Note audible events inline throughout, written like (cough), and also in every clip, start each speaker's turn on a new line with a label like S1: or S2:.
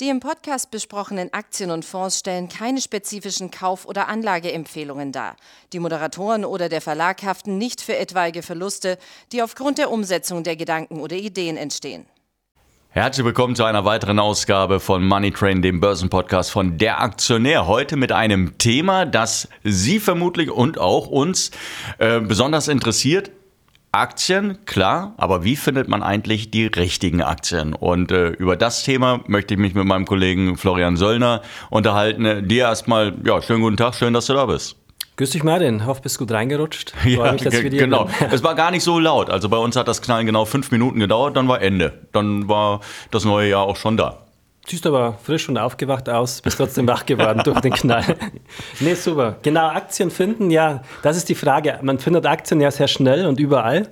S1: Die im Podcast besprochenen Aktien und Fonds stellen keine spezifischen Kauf- oder Anlageempfehlungen dar. Die Moderatoren oder der Verlag haften nicht für etwaige Verluste, die aufgrund der Umsetzung der Gedanken oder Ideen entstehen.
S2: Herzlich willkommen zu einer weiteren Ausgabe von Money Train, dem Börsenpodcast von Der Aktionär. Heute mit einem Thema, das Sie vermutlich und auch uns äh, besonders interessiert. Aktien, klar, aber wie findet man eigentlich die richtigen Aktien? Und äh, über das Thema möchte ich mich mit meinem Kollegen Florian Söllner unterhalten. Dir erstmal, ja, schönen guten Tag, schön, dass du da bist.
S3: Grüß dich, Martin. Hoffe, bist gut reingerutscht. (laughs)
S2: Ja, mich, genau. es war gar nicht so laut. Also bei uns hat das Knallen genau fünf Minuten gedauert, dann war Ende. Dann war das neue Jahr auch schon da.
S3: Siehst aber frisch und aufgewacht aus, bist trotzdem wach geworden durch den Knall. (laughs) nee, super. Genau, Aktien finden, ja, das ist die Frage. Man findet Aktien ja sehr schnell und überall.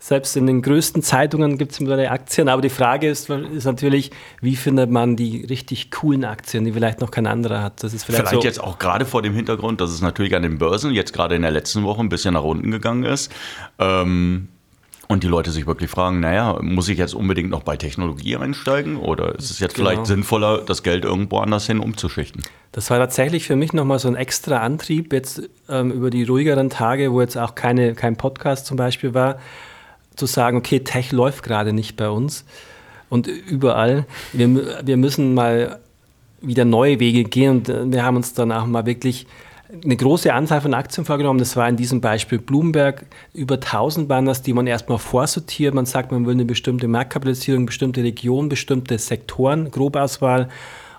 S3: Selbst in den größten Zeitungen gibt es mittlerweile Aktien, aber die Frage ist, ist, natürlich, wie findet man die richtig coolen Aktien, die vielleicht noch kein anderer hat.
S2: Das ist vielleicht, vielleicht so jetzt auch gerade vor dem Hintergrund, dass es natürlich an den Börsen jetzt gerade in der letzten Woche ein bisschen nach unten gegangen ist. Ähm und die Leute sich wirklich fragen, naja, muss ich jetzt unbedingt noch bei Technologie einsteigen oder ist es jetzt genau. vielleicht sinnvoller, das Geld irgendwo anders hin umzuschichten?
S3: Das war tatsächlich für mich nochmal so ein extra Antrieb jetzt ähm, über die ruhigeren Tage, wo jetzt auch keine, kein Podcast zum Beispiel war, zu sagen, okay, Tech läuft gerade nicht bei uns und überall. Wir, wir müssen mal wieder neue Wege gehen und äh, wir haben uns dann auch mal wirklich eine große Anzahl von Aktien vorgenommen. Das war in diesem Beispiel Bloomberg. Über 1000 waren das, die man erstmal vorsortiert. Man sagt, man will eine bestimmte Marktkapitalisierung, bestimmte Region, bestimmte Sektoren, Grobauswahl.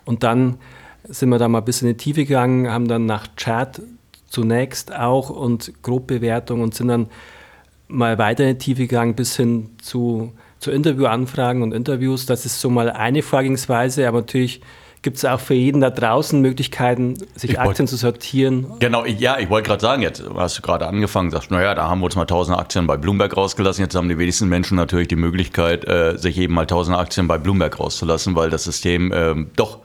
S3: Und dann sind wir da mal ein bisschen in die Tiefe gegangen, haben dann nach Chart zunächst auch und Grobbewertung und sind dann mal weiter in die Tiefe gegangen bis hin zu, zu Interviewanfragen und Interviews. Das ist so mal eine Vorgehensweise, aber natürlich gibt es auch für jeden da draußen Möglichkeiten, sich ich Aktien wollt, zu sortieren.
S2: Genau, ja, ich wollte gerade sagen, jetzt hast du gerade angefangen, sagst, naja, da haben wir uns mal 1000 Aktien bei Bloomberg rausgelassen. Jetzt haben die wenigsten Menschen natürlich die Möglichkeit, äh, sich eben mal 1000 Aktien bei Bloomberg rauszulassen, weil das System ähm, doch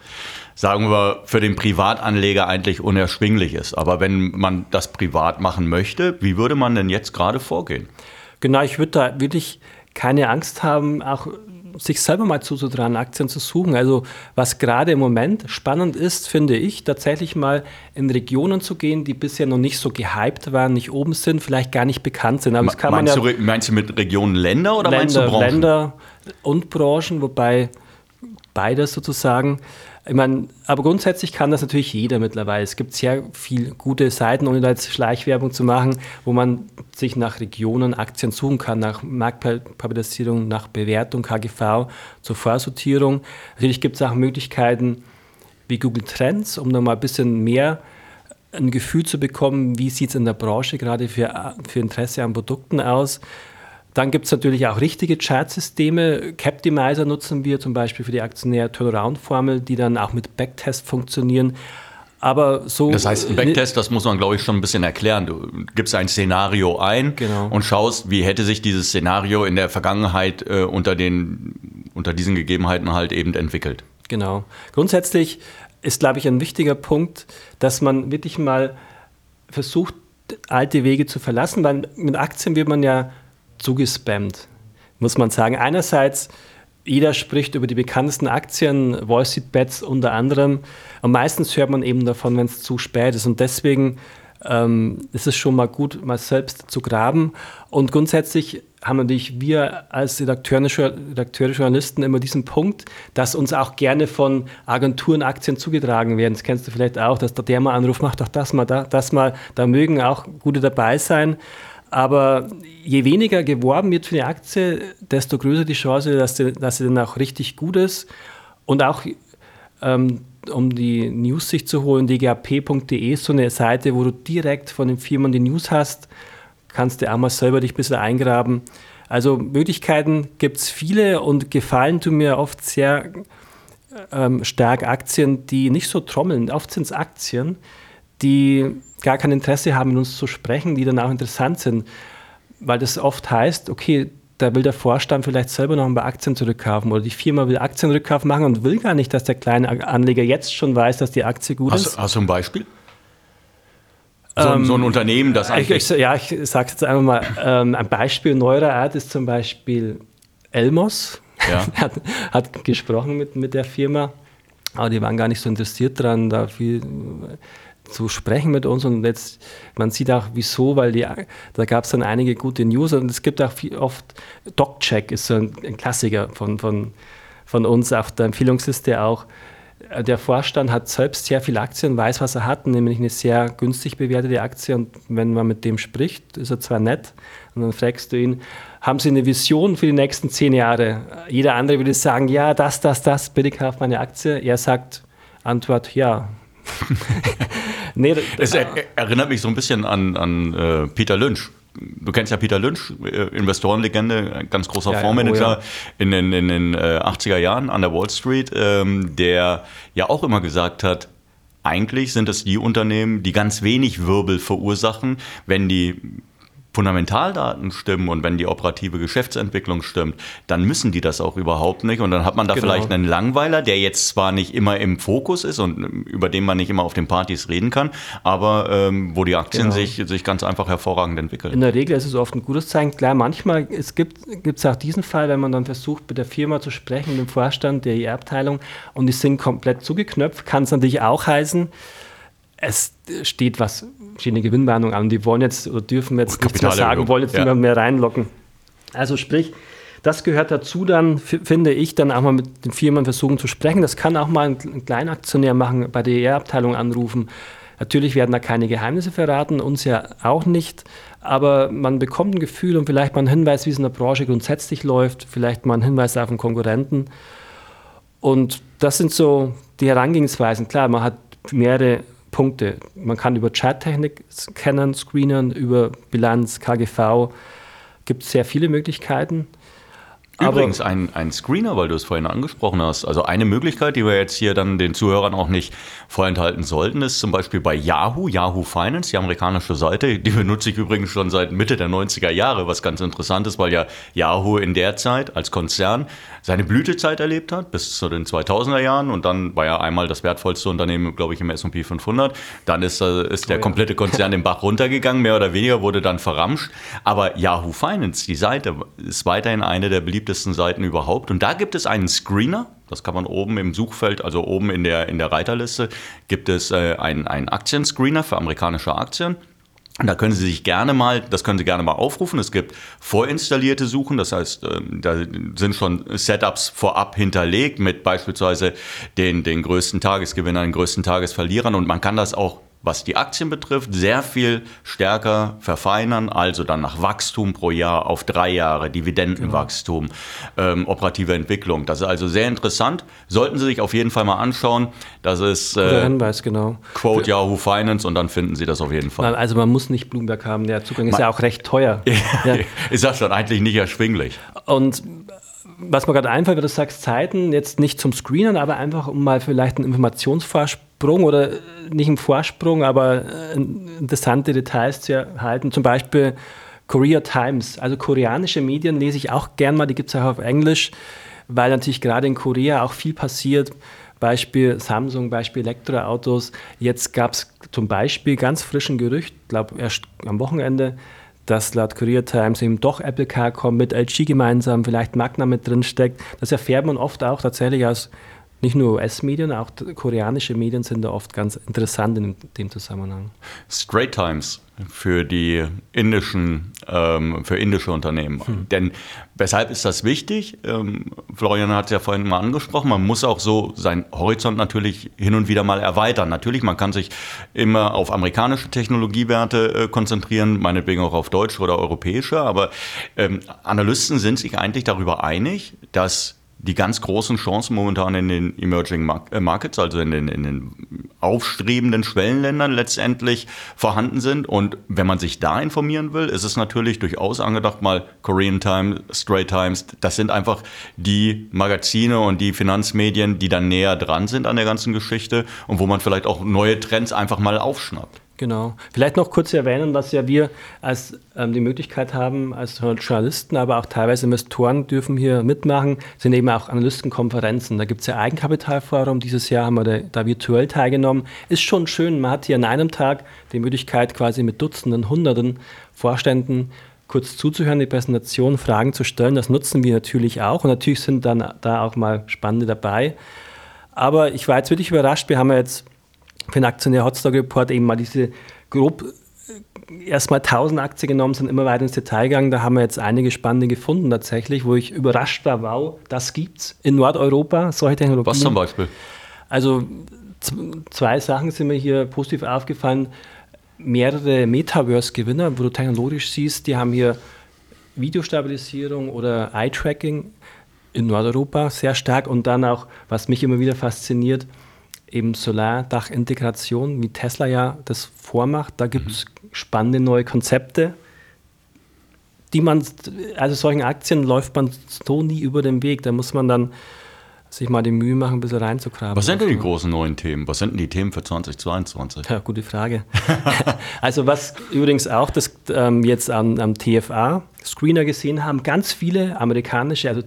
S2: sagen wir, für den Privatanleger eigentlich unerschwinglich ist. Aber wenn man das privat machen möchte, wie würde man denn jetzt gerade vorgehen?
S3: Genau, ich würde da wirklich keine Angst haben, auch sich selber mal zuzutrauen, Aktien zu suchen. Also was gerade im Moment spannend ist, finde ich, tatsächlich mal in Regionen zu gehen, die bisher noch nicht so gehypt waren, nicht oben sind, vielleicht gar nicht bekannt sind.
S2: Aber das kann meinst, man ja, du, meinst du mit Regionen Länder oder
S3: Länder,
S2: meinst du
S3: Branchen? Länder und Branchen, wobei beides sozusagen. Ich meine, aber grundsätzlich kann das natürlich jeder mittlerweile. Es gibt sehr viele gute Seiten, ohne da jetzt Schleichwerbung zu machen, wo man sich nach Regionen Aktien suchen kann, nach Marktkapitalisierung, nach Bewertung, KGV, zur Vorsortierung. Natürlich gibt es auch Möglichkeiten wie Google Trends, um nochmal ein bisschen mehr ein Gefühl zu bekommen, wie sieht es in der Branche gerade für, für Interesse an Produkten aus. Dann gibt es natürlich auch richtige Chartsysteme. Captimizer nutzen wir zum Beispiel für die Aktionär-Turnaround-Formel, die dann auch mit Backtest funktionieren. Aber so
S2: das heißt, ein Backtest, das muss man, glaube ich, schon ein bisschen erklären. Du gibst ein Szenario ein genau. und schaust, wie hätte sich dieses Szenario in der Vergangenheit äh, unter, den, unter diesen Gegebenheiten halt eben entwickelt.
S3: Genau. Grundsätzlich ist, glaube ich, ein wichtiger Punkt, dass man wirklich mal versucht, alte Wege zu verlassen, weil mit Aktien wird man ja zugespammt, muss man sagen. Einerseits, jeder spricht über die bekanntesten Aktien, Wall Street Bets unter anderem. Und meistens hört man eben davon, wenn es zu spät ist. Und deswegen ähm, ist es schon mal gut, mal selbst zu graben. Und grundsätzlich haben natürlich wir als Redakteure, Journalisten immer diesen Punkt, dass uns auch gerne von Agenturen Aktien zugetragen werden. Das kennst du vielleicht auch, dass der, der mal anruft, macht doch das mal, da, das mal. Da mögen auch gute dabei sein. Aber je weniger geworben wird für eine Aktie, desto größer die Chance, dass sie, dass sie dann auch richtig gut ist. Und auch, ähm, um die News sich zu holen, dgap.de ist so eine Seite, wo du direkt von den Firmen die News hast. Kannst du auch mal selber dich ein bisschen eingraben. Also Möglichkeiten gibt es viele und gefallen tun mir oft sehr ähm, stark Aktien, die nicht so trommeln. Oft sind es Aktien, die gar kein Interesse haben, mit uns zu sprechen, die dann auch interessant sind. Weil das oft heißt, okay, da will der Vorstand vielleicht selber noch ein paar Aktien zurückkaufen oder die Firma will Aktienrückkauf machen und will gar nicht, dass der kleine Anleger jetzt schon weiß, dass die Aktie gut
S2: hast,
S3: ist.
S2: Hast du ein Beispiel? So, ähm, so ein Unternehmen, das
S3: eigentlich. Ich, ja, ich sage jetzt einfach mal, ähm, ein Beispiel neuerer Art ist zum Beispiel Elmos. Ja. (laughs) hat, hat gesprochen mit, mit der Firma aber die waren gar nicht so interessiert daran, da viel zu sprechen mit uns und jetzt, man sieht auch wieso, weil die, da gab es dann einige gute News und es gibt auch viel, oft, DocCheck ist so ein, ein Klassiker von, von, von uns auf der Empfehlungsliste auch. Der Vorstand hat selbst sehr viele Aktien, weiß, was er hat, nämlich eine sehr günstig bewertete Aktie und wenn man mit dem spricht, ist er zwar nett und dann fragst du ihn, haben Sie eine Vision für die nächsten zehn Jahre? Jeder andere würde sagen, ja, das, das, das, bitte kauf meine Aktie. Er sagt, Antwort, ja, (laughs)
S2: nee, es er, erinnert mich so ein bisschen an, an äh, Peter Lynch. Du kennst ja Peter Lynch, äh, Investorenlegende, ganz großer ja, Fondsmanager oh ja. in den, in den äh, 80er Jahren an der Wall Street, ähm, der ja auch immer gesagt hat, eigentlich sind es die Unternehmen, die ganz wenig Wirbel verursachen, wenn die Fundamentaldaten stimmen und wenn die operative Geschäftsentwicklung stimmt, dann müssen die das auch überhaupt nicht. Und dann hat man da genau. vielleicht einen Langweiler, der jetzt zwar nicht immer im Fokus ist und über den man nicht immer auf den Partys reden kann, aber ähm, wo die Aktien genau. sich, sich ganz einfach hervorragend entwickeln.
S3: In der Regel ist es oft ein gutes Zeichen. Klar, manchmal es gibt es auch diesen Fall, wenn man dann versucht, mit der Firma zu sprechen, mit dem Vorstand der IR-Abteilung und die sind komplett zugeknöpft, kann es natürlich auch heißen, es steht was, steht eine Gewinnwarnung an. Die wollen jetzt oder dürfen jetzt nichts mehr sagen, wollen jetzt ja. niemand mehr reinlocken. Also sprich, das gehört dazu dann, finde ich, dann auch mal mit den Firmen versuchen zu sprechen. Das kann auch mal ein Kleinaktionär machen, bei der ER-Abteilung anrufen. Natürlich werden da keine Geheimnisse verraten, uns ja auch nicht, aber man bekommt ein Gefühl und vielleicht mal einen Hinweis, wie es in der Branche grundsätzlich läuft, vielleicht mal einen Hinweis auf einen Konkurrenten. Und das sind so die Herangehensweisen. Klar, man hat mehrere Punkte. Man kann über Chattechnik scannen, screenen, über Bilanz, KGV, gibt sehr viele Möglichkeiten.
S2: Übrigens ein, ein Screener, weil du es vorhin angesprochen hast. Also eine Möglichkeit, die wir jetzt hier dann den Zuhörern auch nicht vorenthalten sollten, ist zum Beispiel bei Yahoo, Yahoo Finance, die amerikanische Seite. Die benutze ich übrigens schon seit Mitte der 90er Jahre, was ganz interessant ist, weil ja Yahoo in der Zeit als Konzern seine Blütezeit erlebt hat, bis zu den 2000er Jahren. Und dann war ja einmal das wertvollste Unternehmen, glaube ich, im S&P 500. Dann ist, äh, ist der oh ja. komplette Konzern den Bach runtergegangen, mehr oder weniger, wurde dann verramscht. Aber Yahoo Finance, die Seite, ist weiterhin eine der beliebtesten beliebtesten Seiten überhaupt. Und da gibt es einen Screener, das kann man oben im Suchfeld, also oben in der, in der Reiterliste, gibt es äh, einen, einen Aktienscreener für amerikanische Aktien. Und da können Sie sich gerne mal, das können Sie gerne mal aufrufen. Es gibt vorinstallierte Suchen, das heißt, ähm, da sind schon Setups vorab hinterlegt mit beispielsweise den, den größten Tagesgewinnern, den größten Tagesverlierern und man kann das auch was die Aktien betrifft, sehr viel stärker verfeinern, also dann nach Wachstum pro Jahr auf drei Jahre, Dividendenwachstum, genau. ähm, operative Entwicklung. Das ist also sehr interessant. Sollten Sie sich auf jeden Fall mal anschauen. Das ist
S3: äh, Hinweis, genau.
S2: Quote Yahoo Finance und dann finden Sie das auf jeden Fall.
S3: Also man muss nicht Bloomberg haben, der Zugang ist man, ja auch recht teuer. (laughs)
S2: ja. Ist das schon eigentlich nicht erschwinglich.
S3: Und was mir gerade einfällt, wenn du sagst Zeiten, jetzt nicht zum Screenen, aber einfach um mal vielleicht einen Informationsvorsprung oder nicht einen Vorsprung, aber äh, interessante Details zu erhalten. Zum Beispiel Korea Times, also koreanische Medien lese ich auch gern mal, die gibt es auch auf Englisch, weil natürlich gerade in Korea auch viel passiert. Beispiel Samsung, Beispiel Elektroautos. Jetzt gab es zum Beispiel ganz frischen Gerücht, glaube erst am Wochenende, dass laut Korea Times eben doch Apple Car kommt, mit LG gemeinsam, vielleicht Magna mit drin steckt. Das erfährt man oft auch tatsächlich aus nicht nur US-Medien, auch koreanische Medien sind da oft ganz interessant in dem Zusammenhang.
S2: Straight Times für die indischen, ähm, für indische Unternehmen. Hm. Denn weshalb ist das wichtig? Ähm, Florian hat es ja vorhin mal angesprochen, man muss auch so seinen Horizont natürlich hin und wieder mal erweitern. Natürlich, man kann sich immer auf amerikanische Technologiewerte äh, konzentrieren, meinetwegen auch auf deutsche oder europäische, aber ähm, Analysten sind sich eigentlich darüber einig, dass die ganz großen Chancen momentan in den Emerging äh, Markets, also in den, in den aufstrebenden Schwellenländern letztendlich vorhanden sind. Und wenn man sich da informieren will, ist es natürlich durchaus angedacht, mal Korean Times, Straight Times, das sind einfach die Magazine und die Finanzmedien, die dann näher dran sind an der ganzen Geschichte und wo man vielleicht auch neue Trends einfach mal aufschnappt.
S3: Genau. Vielleicht noch kurz erwähnen, dass ja wir als ähm, die Möglichkeit haben, als Journalisten, aber auch teilweise Investoren dürfen hier mitmachen, sind eben auch Analystenkonferenzen. Da gibt es ja Eigenkapitalforum. Dieses Jahr haben wir da, da, virtuell teilgenommen. Ist schon schön, man hat hier an einem Tag die Möglichkeit, quasi mit Dutzenden, Hunderten Vorständen kurz zuzuhören, die Präsentation, Fragen zu stellen. Das nutzen wir natürlich auch. Und natürlich sind dann da auch mal Spannende dabei. Aber ich war jetzt wirklich überrascht. Wir haben ja jetzt für den Aktionär Hotstock Report eben mal diese grob äh, erstmal 1000 Aktien genommen, sind immer weiter ins Detail gegangen. Da haben wir jetzt einige spannende gefunden tatsächlich, wo ich überrascht war, wow, das gibt's in Nordeuropa, solche Technologien.
S2: Was zum Beispiel?
S3: Also zwei Sachen sind mir hier positiv aufgefallen. Mehrere Metaverse-Gewinner, wo du technologisch siehst, die haben hier Videostabilisierung oder Eye-Tracking in Nordeuropa sehr stark und dann auch, was mich immer wieder fasziniert, eben Solardachintegration, wie Tesla ja das vormacht. Da gibt es mhm. spannende neue Konzepte, die man, also solchen Aktien läuft man so nie über den Weg. Da muss man dann sich mal die Mühe machen, ein bisschen reinzugraben.
S2: Was sind denn die großen neuen Themen? Was sind denn die Themen für 2022?
S3: Ja, gute Frage. (laughs) also was übrigens auch das ähm, jetzt am, am TFA-Screener gesehen haben, ganz viele amerikanische, also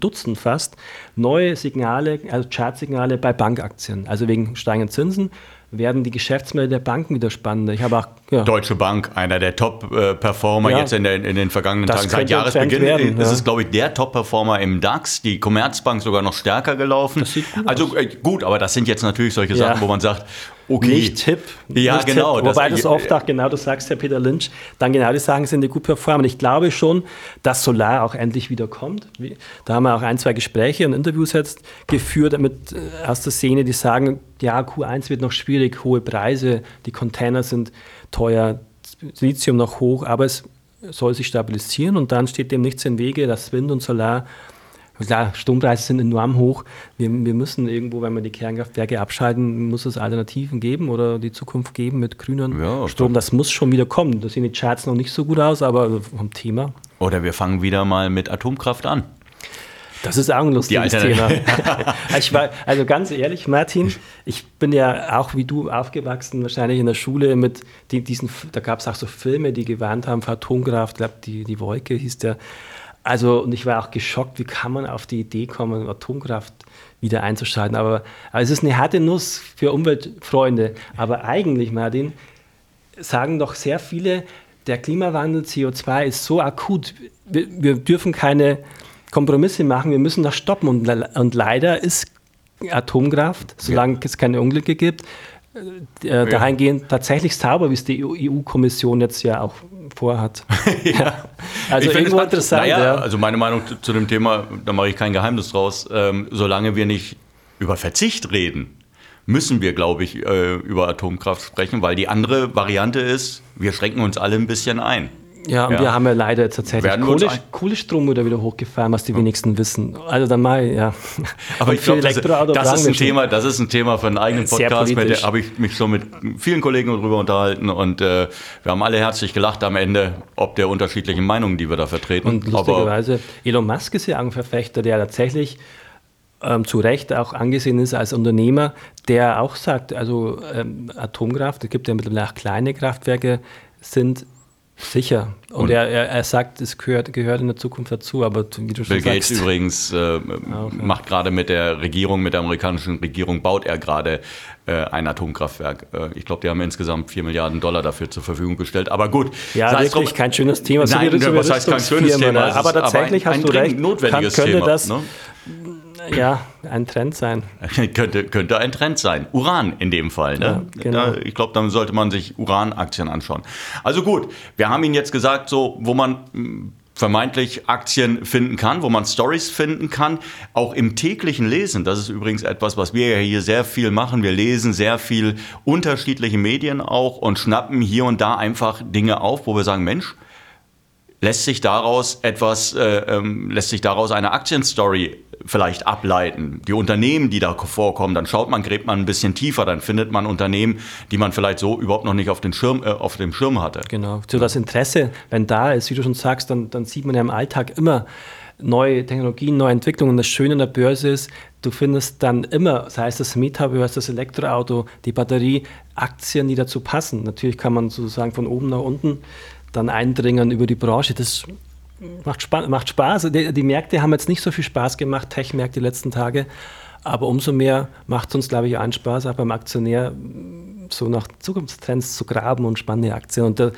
S3: Dutzend fast, neue Signale, also Chartsignale bei Bankaktien. Also wegen steigenden Zinsen werden die Geschäftsmodelle der Banken wieder spannender. Ich habe auch
S2: ja. Deutsche Bank, einer der Top-Performer ja. jetzt in, der, in, den vergangenen das Tagen. Seit Jahresbeginn werden, ist ja. es, glaube ich, der Top-Performer im DAX. Die Commerzbank sogar noch stärker gelaufen. Gut also äh, gut, aber das sind jetzt natürlich solche Sachen, wo man sagt,
S3: okay. Nicht Tipp.
S2: Ja,
S3: nicht
S2: genau.
S3: Tipp. Wobei das, das oft auch genau, das sagst Herr Peter Lynch, dann genau die Sachen sind, die gut performen. Ich glaube schon, dass Solar auch endlich wieder kommt. Da haben wir auch ein, zwei Gespräche und Interviews jetzt geführt mit, äh, aus der Szene, die sagen, ja, Q1 wird noch schwierig, hohe Preise, die Container sind teuer, Lithium noch hoch, aber es soll sich stabilisieren und dann steht dem nichts im Wege, dass Wind und Solar Klar, Strompreise sind enorm hoch. Wir, wir müssen irgendwo, wenn wir die Kernkraftwerke abschalten, muss es Alternativen geben oder die Zukunft geben mit grünem ja, Strom. Das muss schon wieder kommen. Da sehen die Charts noch nicht so gut aus, aber vom Thema.
S2: Oder wir fangen wieder mal mit Atomkraft an.
S3: Das ist auch ein lustiges Thema. (laughs) (laughs) ich war, also ganz ehrlich, Martin, ich bin ja auch wie du aufgewachsen, wahrscheinlich in der Schule mit die, diesen, da gab es auch so Filme, die gewarnt haben vor Atomkraft, ich glaube, die, die Wolke hieß der. Also, und ich war auch geschockt, wie kann man auf die Idee kommen, Atomkraft wieder einzuschalten. Aber, aber es ist eine harte Nuss für Umweltfreunde. Aber eigentlich, Martin, sagen doch sehr viele, der Klimawandel, CO2 ist so akut, wir, wir dürfen keine Kompromisse machen, wir müssen das stoppen. Und, und leider ist Atomkraft, solange ja. es keine Unglücke gibt, äh, dahingehend tatsächlich sauber, wie es die EU-Kommission jetzt ja auch vorhat. (laughs)
S2: ja. Also ich irgendwo interessant. Naja, ja. Also meine Meinung zu dem Thema, da mache ich kein Geheimnis draus. Ähm, solange wir nicht über Verzicht reden, müssen wir, glaube ich, äh, über Atomkraft sprechen, weil die andere Variante ist, wir schränken uns alle ein bisschen ein.
S3: Ja, und ja. wir haben ja leider tatsächlich Kohle, Kohlestrom wieder, wieder hochgefahren, was die wenigsten wissen. Also dann mal, ja. (laughs)
S2: Aber ich glaube, das, das ist ein Thema, das ist ein Thema für einen eigenen Podcast, mit der habe ich mich schon mit vielen Kollegen darüber unterhalten und äh, wir haben alle herzlich gelacht am Ende, ob der unterschiedlichen Meinungen, die wir da vertreten.
S3: Und lustigerweise, Elon Musk ist ja ein Verfechter, der tatsächlich ähm, zu Recht auch angesehen ist als Unternehmer, der auch sagt, also ähm, Atomkraft, es gibt ja mittlerweile auch kleine Kraftwerke, sind Sicher. Und, und er, er, er, sagt, es gehört, gehört in der Zukunft dazu, aber
S2: wie du schon Bill Gates sagst, übrigens äh, okay. macht gerade mit der Regierung, mit der amerikanischen Regierung, baut er gerade äh, ein Atomkraftwerk. Äh, ich glaube, die haben insgesamt 4 Milliarden Dollar dafür zur Verfügung gestellt. Aber gut.
S3: Ja, wirklich drum, kein schönes Thema.
S2: Nein, so was heißt kein schönes Thema?
S3: Aber tatsächlich aber ein, hast du recht.
S2: Notwendiges
S3: kann, könnte
S2: Thema,
S3: das, ne? Ja, ein Trend sein. (laughs)
S2: könnte, könnte ein Trend sein. Uran in dem Fall. Ne? Ja, genau. Ich glaube, dann sollte man sich Uranaktien anschauen. Also gut, wir haben Ihnen jetzt gesagt, so, wo man hm, vermeintlich Aktien finden kann, wo man Stories finden kann, auch im täglichen Lesen. Das ist übrigens etwas, was wir ja hier sehr viel machen. Wir lesen sehr viel unterschiedliche Medien auch und schnappen hier und da einfach Dinge auf, wo wir sagen, Mensch, lässt sich daraus etwas, äh, ähm, lässt sich daraus eine Aktienstory vielleicht ableiten. Die Unternehmen, die da vorkommen, dann schaut man, gräbt man ein bisschen tiefer, dann findet man Unternehmen, die man vielleicht so überhaupt noch nicht auf, den Schirm, äh, auf dem Schirm hatte.
S3: Genau. So das Interesse, wenn da ist, wie du schon sagst, dann, dann sieht man ja im Alltag immer neue Technologien, neue Entwicklungen. Das Schöne an der Börse ist, du findest dann immer, sei es das Metaverse, das Elektroauto, die Batterie, Aktien, die dazu passen. Natürlich kann man sozusagen von oben nach unten dann eindringen über die Branche. Das macht, Spa macht Spaß. Die, die, Märkte haben jetzt nicht so viel Spaß gemacht, Tech-Märkte die letzten Tage. Aber umso mehr macht es uns, glaube ich, einen Spaß, auch beim Aktionär so nach Zukunftstrends zu graben und spannende Aktien. Und da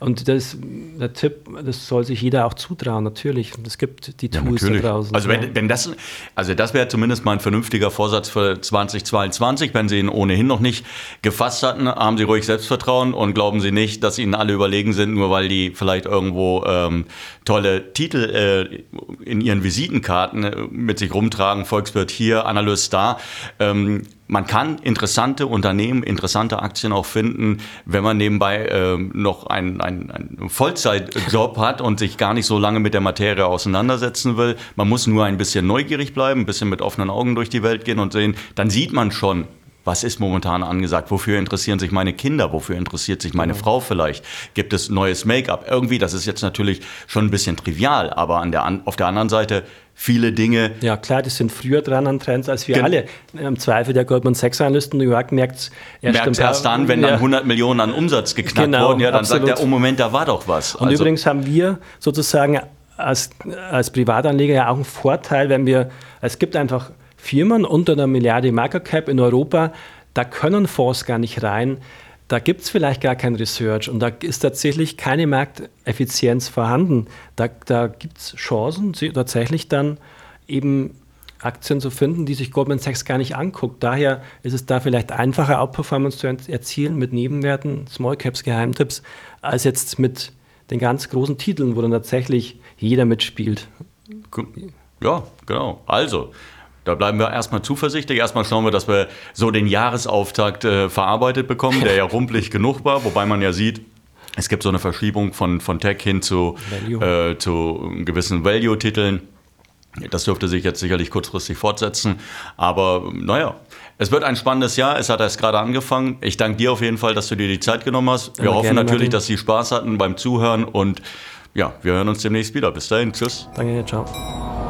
S3: Und das, der Tipp, das soll sich jeder auch zutrauen, natürlich. Es gibt die Tools ja, da draußen.
S2: Also, wenn, wenn das, also das wäre zumindest mal ein vernünftiger Vorsatz für 2022. Wenn Sie ihn ohnehin noch nicht gefasst hatten, haben Sie ruhig Selbstvertrauen und glauben Sie nicht, dass Ihnen alle überlegen sind, nur weil die vielleicht irgendwo ähm, tolle Titel äh, in ihren Visitenkarten äh, mit sich rumtragen. Volkswirt hier, Analyst da. Ähm, man kann interessante Unternehmen, interessante Aktien auch finden, wenn man nebenbei äh, noch einen, einen, einen Vollzeitjob hat und sich gar nicht so lange mit der Materie auseinandersetzen will. Man muss nur ein bisschen neugierig bleiben, ein bisschen mit offenen Augen durch die Welt gehen und sehen, dann sieht man schon, was ist momentan angesagt? Wofür interessieren sich meine Kinder? Wofür interessiert sich meine genau. Frau vielleicht? Gibt es neues Make-up? Irgendwie, das ist jetzt natürlich schon ein bisschen trivial, aber an der, auf der anderen Seite viele Dinge.
S3: Ja, klar, die sind früher dran an Trends als wir Gen alle. Im Zweifel der Goldman Sachs Analyst in New York merkt es
S2: erst, erst dann, wenn dann 100 Millionen an Umsatz geknackt genau, wurden. Ja, dann absolut. sagt er, oh Moment, da war doch was.
S3: Und also, übrigens haben wir sozusagen als, als Privatanleger ja auch einen Vorteil, wenn wir, es gibt einfach Firmen unter einer Milliarde Market Cap in Europa, da können Fonds gar nicht rein. Da gibt es vielleicht gar kein Research und da ist tatsächlich keine Markteffizienz vorhanden. Da, da gibt es Chancen, tatsächlich dann eben Aktien zu finden, die sich Goldman Sachs gar nicht anguckt. Daher ist es da vielleicht einfacher, Outperformance zu erzielen mit Nebenwerten, Small Caps, Geheimtipps, als jetzt mit den ganz großen Titeln, wo dann tatsächlich jeder mitspielt.
S2: Ja, genau. Also, da bleiben wir erstmal zuversichtlich. Erstmal schauen wir, dass wir so den Jahresauftakt äh, verarbeitet bekommen, der ja rumpelig (laughs) genug war, wobei man ja sieht, es gibt so eine Verschiebung von, von Tech hin zu, äh, zu gewissen Value-Titeln. Das dürfte sich jetzt sicherlich kurzfristig fortsetzen. Aber naja, es wird ein spannendes Jahr. Es hat erst gerade angefangen. Ich danke dir auf jeden Fall, dass du dir die Zeit genommen hast. Wir ja, hoffen gerne, natürlich, Martin. dass Sie Spaß hatten beim Zuhören. Und ja, wir hören uns demnächst wieder. Bis dahin. Tschüss.
S3: Danke, ciao.